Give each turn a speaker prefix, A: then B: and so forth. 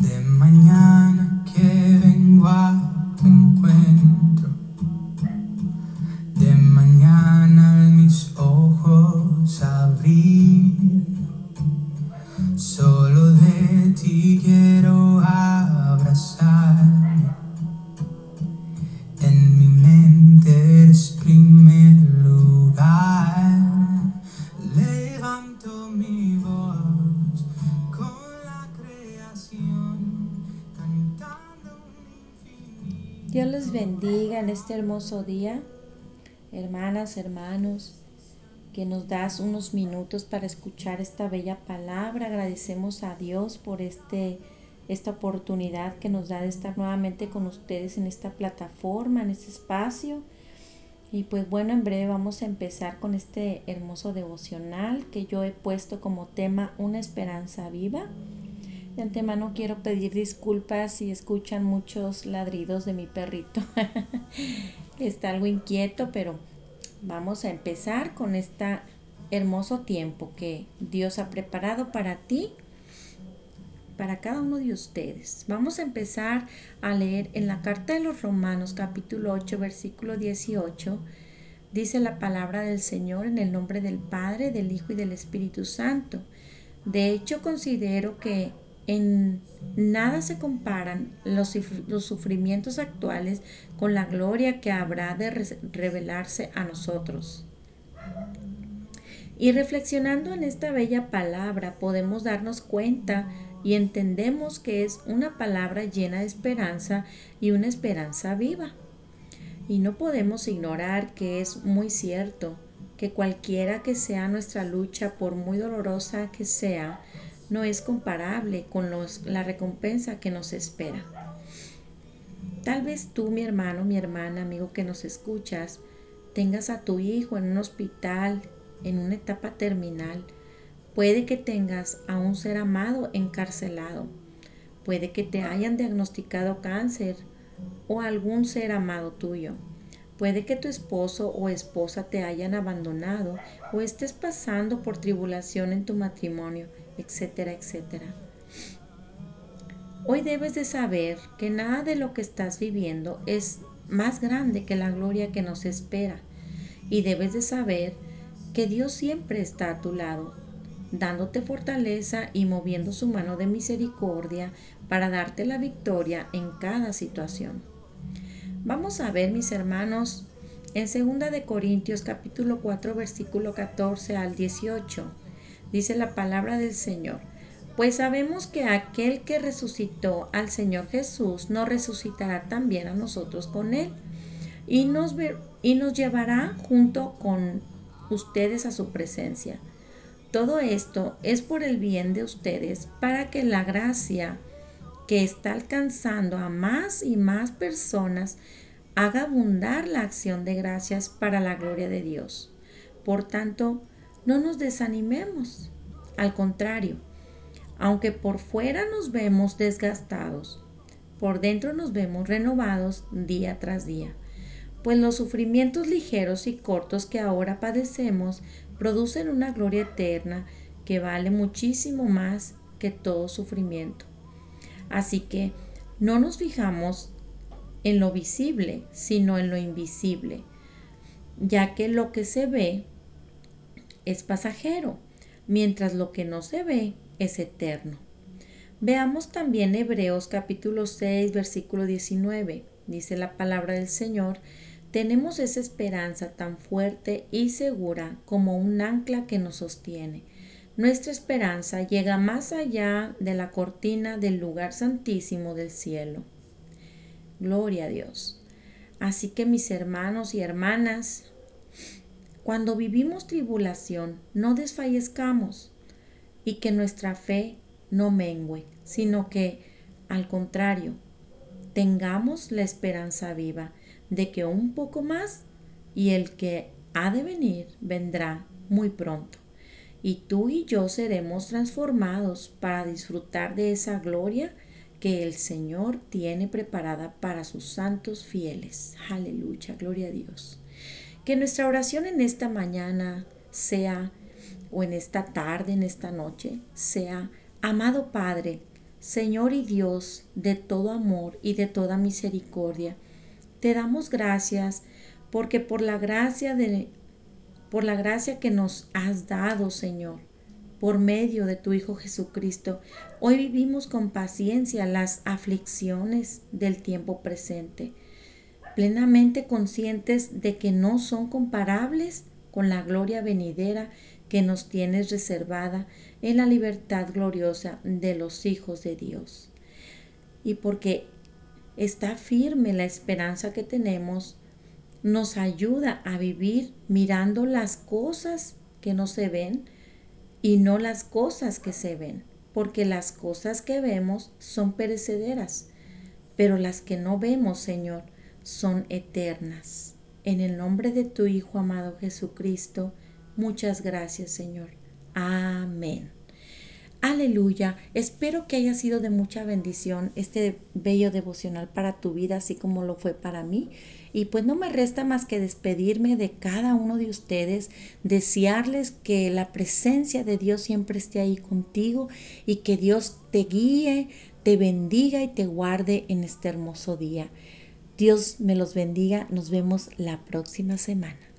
A: de mañana que vengo a tu encuentro, de mañana mis ojos abrir, solo de ti quiero
B: Dios les bendiga en este hermoso día, hermanas, hermanos, que nos das unos minutos para escuchar esta bella palabra. Agradecemos a Dios por este esta oportunidad que nos da de estar nuevamente con ustedes en esta plataforma, en este espacio. Y pues bueno, en breve vamos a empezar con este hermoso devocional que yo he puesto como tema Una esperanza viva. De antemano quiero pedir disculpas si escuchan muchos ladridos de mi perrito. Está algo inquieto, pero vamos a empezar con este hermoso tiempo que Dios ha preparado para ti, para cada uno de ustedes. Vamos a empezar a leer en la carta de los Romanos capítulo 8 versículo 18. Dice la palabra del Señor en el nombre del Padre, del Hijo y del Espíritu Santo. De hecho, considero que en nada se comparan los, los, sufrimientos actuales con la gloria que habrá de re revelarse a nosotros. Y reflexionando en esta bella palabra podemos darnos cuenta y entendemos que es una palabra llena de esperanza y una esperanza viva. Y no podemos ignorar que es muy cierto que cualquiera que sea nuestra lucha, por muy dolorosa que sea, no es comparable con los, la recompensa que nos espera. Tal vez tú, mi hermano, mi hermana, amigo que nos escuchas, tengas a tu hijo en un hospital, en una etapa terminal. Puede que tengas a un ser amado encarcelado. Puede que te hayan diagnosticado cáncer o algún ser amado tuyo. Puede que tu esposo o esposa te hayan abandonado o estés pasando por tribulación en tu matrimonio etcétera, etcétera. Hoy debes de saber que nada de lo que estás viviendo es más grande que la gloria que nos espera. Y debes de saber que Dios siempre está a tu lado, dándote fortaleza y moviendo su mano de misericordia para darte la victoria en cada situación. Vamos a ver, mis hermanos, en 2 de Corintios capítulo 4 versículo 14 al 18 dice la palabra del Señor. Pues sabemos que aquel que resucitó al Señor Jesús nos resucitará también a nosotros con Él y nos, y nos llevará junto con ustedes a su presencia. Todo esto es por el bien de ustedes para que la gracia que está alcanzando a más y más personas haga abundar la acción de gracias para la gloria de Dios. Por tanto, no nos desanimemos. Al contrario, aunque por fuera nos vemos desgastados, por dentro nos vemos renovados día tras día, pues los sufrimientos ligeros y cortos que ahora padecemos producen una gloria eterna que vale muchísimo más que todo sufrimiento. Así que no nos fijamos en lo visible, sino en lo invisible, ya que lo que se ve es pasajero, mientras lo que no se ve es eterno. Veamos también Hebreos capítulo 6, versículo 19. Dice la palabra del Señor, tenemos esa esperanza tan fuerte y segura como un ancla que nos sostiene. Nuestra esperanza llega más allá de la cortina del lugar santísimo del cielo. Gloria a Dios. Así que mis hermanos y hermanas, cuando vivimos tribulación, no desfallezcamos y que nuestra fe no mengüe, sino que, al contrario, tengamos la esperanza viva de que un poco más y el que ha de venir vendrá muy pronto. Y tú y yo seremos transformados para disfrutar de esa gloria que el Señor tiene preparada para sus santos fieles. Aleluya, gloria a Dios. Que nuestra oración en esta mañana sea, o en esta tarde, en esta noche, sea, amado Padre, Señor y Dios de todo amor y de toda misericordia, te damos gracias porque por la gracia de por la gracia que nos has dado, Señor, por medio de tu Hijo Jesucristo, hoy vivimos con paciencia las aflicciones del tiempo presente, plenamente conscientes de que no son comparables con la gloria venidera que nos tienes reservada en la libertad gloriosa de los hijos de Dios. Y porque está firme la esperanza que tenemos, nos ayuda a vivir mirando las cosas que no se ven y no las cosas que se ven, porque las cosas que vemos son perecederas, pero las que no vemos, Señor, son eternas. En el nombre de tu Hijo amado Jesucristo, muchas gracias, Señor. Amén. Aleluya. Espero que haya sido de mucha bendición este bello devocional para tu vida, así como lo fue para mí. Y pues no me resta más que despedirme de cada uno de ustedes, desearles que la presencia de Dios siempre esté ahí contigo y que Dios te guíe, te bendiga y te guarde en este hermoso día. Dios me los bendiga. Nos vemos la próxima semana.